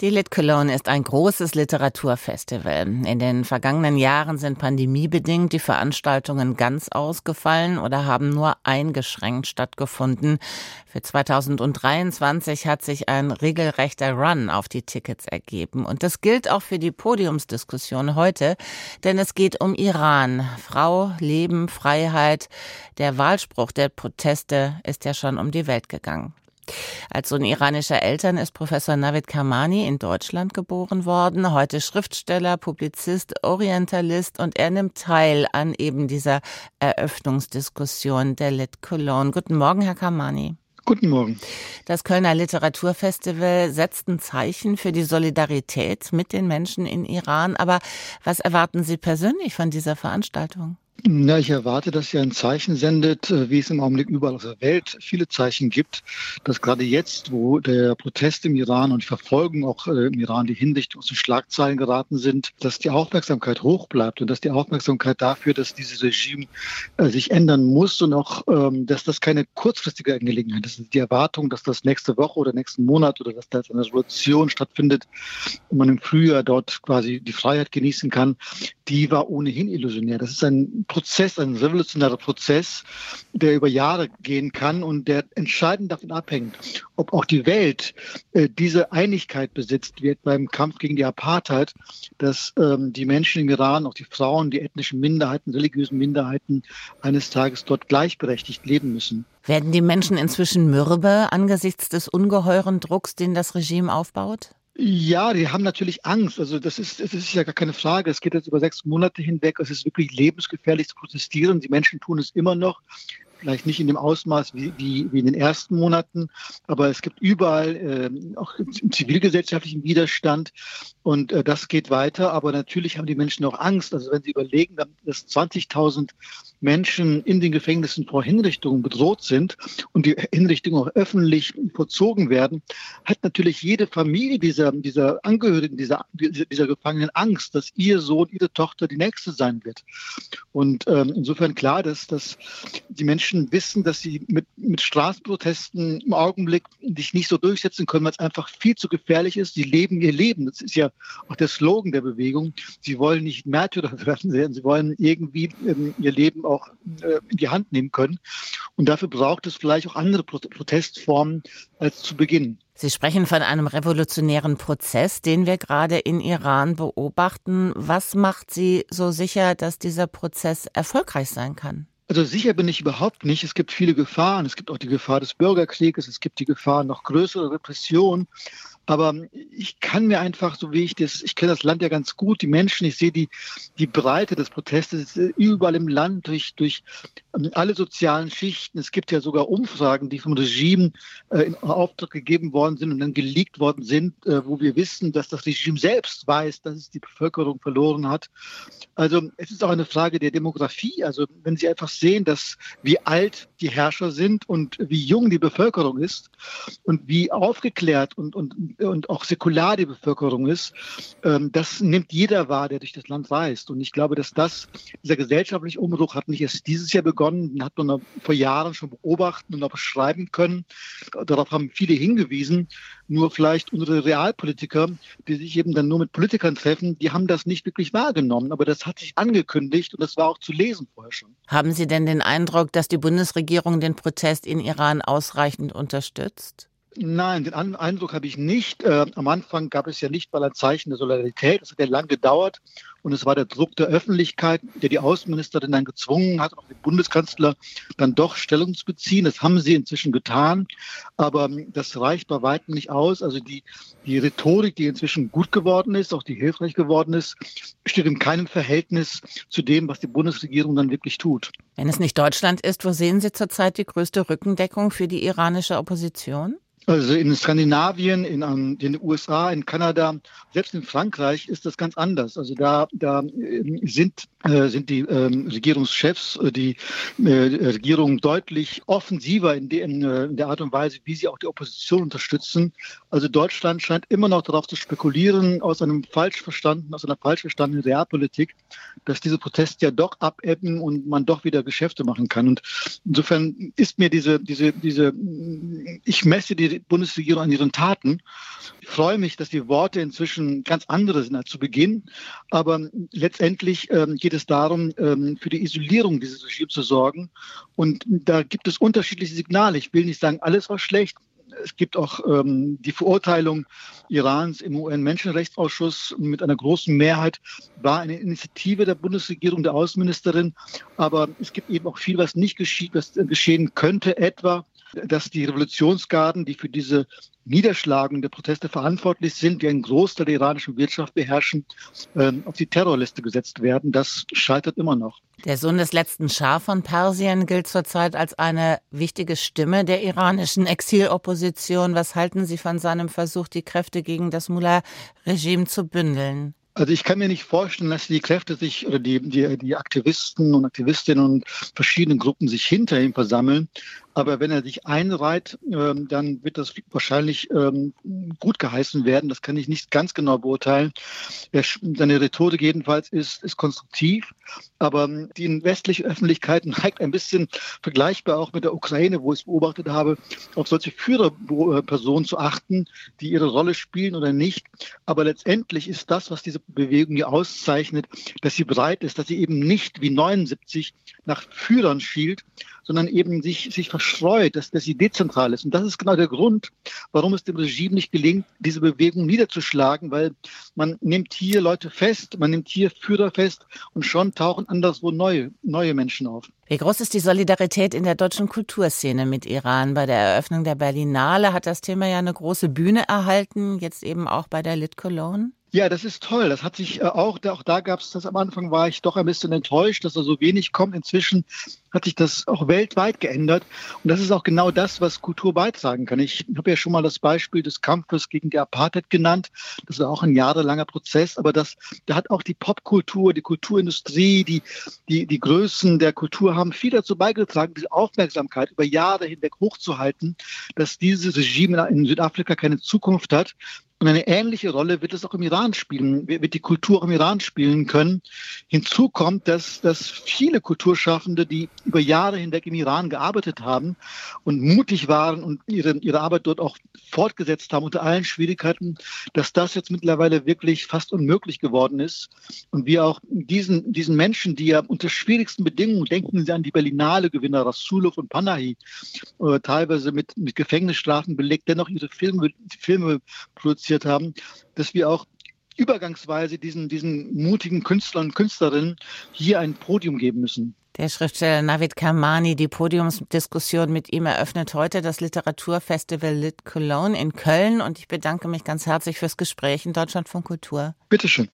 die Lit Cologne ist ein großes Literaturfestival. In den vergangenen Jahren sind pandemiebedingt die Veranstaltungen ganz ausgefallen oder haben nur eingeschränkt stattgefunden. Für 2023 hat sich ein regelrechter Run auf die Tickets ergeben. Und das gilt auch für die Podiumsdiskussion heute, denn es geht um Iran. Frau, Leben, Freiheit. Der Wahlspruch der Proteste ist ja schon um die Welt gegangen. Als Sohn iranischer Eltern ist Professor Navid Kamani in Deutschland geboren worden, heute Schriftsteller, Publizist, Orientalist und er nimmt teil an eben dieser Eröffnungsdiskussion der Lit Cologne. Guten Morgen, Herr Kamani. Guten Morgen. Das Kölner Literaturfestival setzt ein Zeichen für die Solidarität mit den Menschen in Iran. Aber was erwarten Sie persönlich von dieser Veranstaltung? Na, ich erwarte, dass ihr ein Zeichen sendet, äh, wie es im Augenblick überall auf der Welt viele Zeichen gibt, dass gerade jetzt, wo der Protest im Iran und die Verfolgung auch äh, im Iran, die Hinsicht aus den Schlagzeilen geraten sind, dass die Aufmerksamkeit hoch bleibt und dass die Aufmerksamkeit dafür, dass dieses Regime äh, sich ändern muss und auch, ähm, dass das keine kurzfristige Angelegenheit ist. Die Erwartung, dass das nächste Woche oder nächsten Monat oder dass da eine Revolution stattfindet und man im Frühjahr dort quasi die Freiheit genießen kann, die war ohnehin illusionär. Das ist ein Prozess, ein revolutionärer Prozess, der über Jahre gehen kann und der entscheidend davon abhängt, ob auch die Welt äh, diese Einigkeit besitzt, wie beim Kampf gegen die Apartheid, dass ähm, die Menschen im Iran, auch die Frauen, die ethnischen Minderheiten, religiösen Minderheiten eines Tages dort gleichberechtigt leben müssen. Werden die Menschen inzwischen mürbe angesichts des ungeheuren Drucks, den das Regime aufbaut? Ja, die haben natürlich Angst. Also das ist, das ist ja gar keine Frage. Es geht jetzt über sechs Monate hinweg. Es ist wirklich lebensgefährlich zu protestieren. Die Menschen tun es immer noch vielleicht nicht in dem Ausmaß wie, wie, wie in den ersten Monaten, aber es gibt überall äh, auch im zivilgesellschaftlichen Widerstand und äh, das geht weiter. Aber natürlich haben die Menschen auch Angst. Also wenn sie überlegen, dass 20.000 Menschen in den Gefängnissen vor Hinrichtungen bedroht sind und die Hinrichtungen auch öffentlich vollzogen werden, hat natürlich jede Familie dieser, dieser Angehörigen, dieser, dieser Gefangenen Angst, dass ihr Sohn, ihre Tochter die nächste sein wird. Und ähm, insofern klar, dass, dass die Menschen wissen, dass sie mit, mit Straßenprotesten im Augenblick sich nicht so durchsetzen können, weil es einfach viel zu gefährlich ist. Sie leben ihr Leben. Das ist ja auch der Slogan der Bewegung. Sie wollen nicht Märtyrer werden, sie wollen irgendwie ähm, ihr Leben auch äh, in die Hand nehmen können. Und dafür braucht es vielleicht auch andere Protestformen als zu Beginn. Sie sprechen von einem revolutionären Prozess, den wir gerade in Iran beobachten. Was macht Sie so sicher, dass dieser Prozess erfolgreich sein kann? Also sicher bin ich überhaupt nicht. Es gibt viele Gefahren. Es gibt auch die Gefahr des Bürgerkrieges. Es gibt die Gefahr noch größere Repression. Aber ich kann mir einfach, so wie ich das, ich kenne das Land ja ganz gut, die Menschen, ich sehe die, die Breite des Protestes überall im Land, durch, durch ähm, alle sozialen Schichten. Es gibt ja sogar Umfragen, die vom Regime äh, in Auftrag gegeben worden sind und dann geleakt worden sind, äh, wo wir wissen, dass das Regime selbst weiß, dass es die Bevölkerung verloren hat. Also es ist auch eine Frage der Demografie. Also wenn Sie einfach sehen, dass wie alt die Herrscher sind und wie jung die Bevölkerung ist und wie aufgeklärt und, und und auch säkular die Bevölkerung ist, ähm, das nimmt jeder wahr, der durch das Land reist. Und ich glaube, dass das, dieser gesellschaftliche Umbruch hat nicht erst dieses Jahr begonnen, den hat man vor Jahren schon beobachten und auch beschreiben können. Darauf haben viele hingewiesen. Nur vielleicht unsere Realpolitiker, die sich eben dann nur mit Politikern treffen, die haben das nicht wirklich wahrgenommen. Aber das hat sich angekündigt und das war auch zu lesen vorher schon. Haben Sie denn den Eindruck, dass die Bundesregierung den Protest in Iran ausreichend unterstützt? Nein, den Eindruck habe ich nicht. Äh, am Anfang gab es ja nicht mal ein Zeichen der Solidarität. Das hat ja lang gedauert. Und es war der Druck der Öffentlichkeit, der die Außenministerin dann gezwungen hat, auch den Bundeskanzler dann doch Stellung zu beziehen. Das haben sie inzwischen getan. Aber ähm, das reicht bei weitem nicht aus. Also die, die Rhetorik, die inzwischen gut geworden ist, auch die hilfreich geworden ist, steht in keinem Verhältnis zu dem, was die Bundesregierung dann wirklich tut. Wenn es nicht Deutschland ist, wo sehen Sie zurzeit die größte Rückendeckung für die iranische Opposition? Also in Skandinavien, in um, den USA, in Kanada, selbst in Frankreich ist das ganz anders. Also da, da ähm, sind äh, sind die ähm, Regierungschefs, äh, die äh, Regierung deutlich offensiver in, de, in, äh, in, der Art und Weise, wie sie auch die Opposition unterstützen. Also Deutschland scheint immer noch darauf zu spekulieren, aus einem falsch verstandenen, aus einer falsch verstandenen Realpolitik, dass diese Proteste ja doch abebben und man doch wieder Geschäfte machen kann. Und insofern ist mir diese, diese, diese, ich messe die Bundesregierung an ihren Taten. Ich freue mich, dass die Worte inzwischen ganz andere sind als zu Beginn. Aber letztendlich ähm, geht es darum, ähm, für die Isolierung dieses Regimes zu sorgen. Und da gibt es unterschiedliche Signale. Ich will nicht sagen, alles war schlecht. Es gibt auch ähm, die Verurteilung Irans im UN-Menschenrechtsausschuss mit einer großen Mehrheit, war eine Initiative der Bundesregierung, der Außenministerin. Aber es gibt eben auch viel, was nicht geschieht, was geschehen könnte, etwa dass die Revolutionsgarden, die für diese Niederschlagung der Proteste verantwortlich sind, die einen Großteil der iranischen Wirtschaft beherrschen, ähm, auf die Terrorliste gesetzt werden. Das scheitert immer noch. Der Sohn des letzten Schah von Persien gilt zurzeit als eine wichtige Stimme der iranischen Exilopposition. Was halten Sie von seinem Versuch, die Kräfte gegen das Mullah-Regime zu bündeln? Also ich kann mir nicht vorstellen, dass die Kräfte sich oder die, die, die Aktivisten und Aktivistinnen und verschiedene Gruppen sich hinter ihm versammeln. Aber wenn er sich einreiht, ähm, dann wird das wahrscheinlich ähm, gut geheißen werden. Das kann ich nicht ganz genau beurteilen. Seine Rhetorik jedenfalls ist, ist konstruktiv. Aber ähm, die westliche Öffentlichkeit neigt ein bisschen vergleichbar auch mit der Ukraine, wo ich es beobachtet habe, auf solche Führerpersonen zu achten, die ihre Rolle spielen oder nicht. Aber letztendlich ist das, was diese Bewegung hier auszeichnet, dass sie bereit ist, dass sie eben nicht wie 79 nach Führern schielt, sondern eben sich, sich verstreut, dass, dass sie dezentral ist. Und das ist genau der Grund, warum es dem Regime nicht gelingt, diese Bewegung niederzuschlagen, weil man nimmt hier Leute fest, man nimmt hier Führer fest und schon tauchen anderswo neue, neue Menschen auf. Wie groß ist die Solidarität in der deutschen Kulturszene mit Iran? Bei der Eröffnung der Berlinale hat das Thema ja eine große Bühne erhalten, jetzt eben auch bei der Lit Cologne. Ja, das ist toll. Das hat sich äh, auch, auch da gab es das am Anfang, war ich doch ein bisschen enttäuscht, dass da so wenig kommt. Inzwischen hat sich das auch weltweit geändert. Und das ist auch genau das, was Kultur beitragen kann. Ich habe ja schon mal das Beispiel des Kampfes gegen die Apartheid genannt. Das war auch ein jahrelanger Prozess, aber das, da hat auch die Popkultur, die Kulturindustrie, die, die, die Größen der Kultur haben viel dazu beigetragen, diese Aufmerksamkeit über Jahre hinweg hochzuhalten, dass dieses Regime in Südafrika keine Zukunft hat. Und eine ähnliche Rolle wird es auch im Iran spielen, wird die Kultur im Iran spielen können. Hinzu kommt, dass, dass viele Kulturschaffende, die über Jahre hinweg im Iran gearbeitet haben und mutig waren und ihre, ihre Arbeit dort auch fortgesetzt haben unter allen Schwierigkeiten, dass das jetzt mittlerweile wirklich fast unmöglich geworden ist. Und wir auch diesen, diesen Menschen, die ja unter schwierigsten Bedingungen, denken Sie an die Berlinale-Gewinner Rasulov und Panahi, äh, teilweise mit, mit Gefängnisstrafen belegt, dennoch ihre Filme, Filme produzieren produziert haben, dass wir auch übergangsweise diesen, diesen mutigen Künstlern und Künstlerinnen hier ein Podium geben müssen. Der Schriftsteller Navid Kamani, die Podiumsdiskussion mit ihm eröffnet heute das Literaturfestival Lit Cologne in Köln und ich bedanke mich ganz herzlich fürs Gespräch in Deutschland von Kultur. Bitteschön.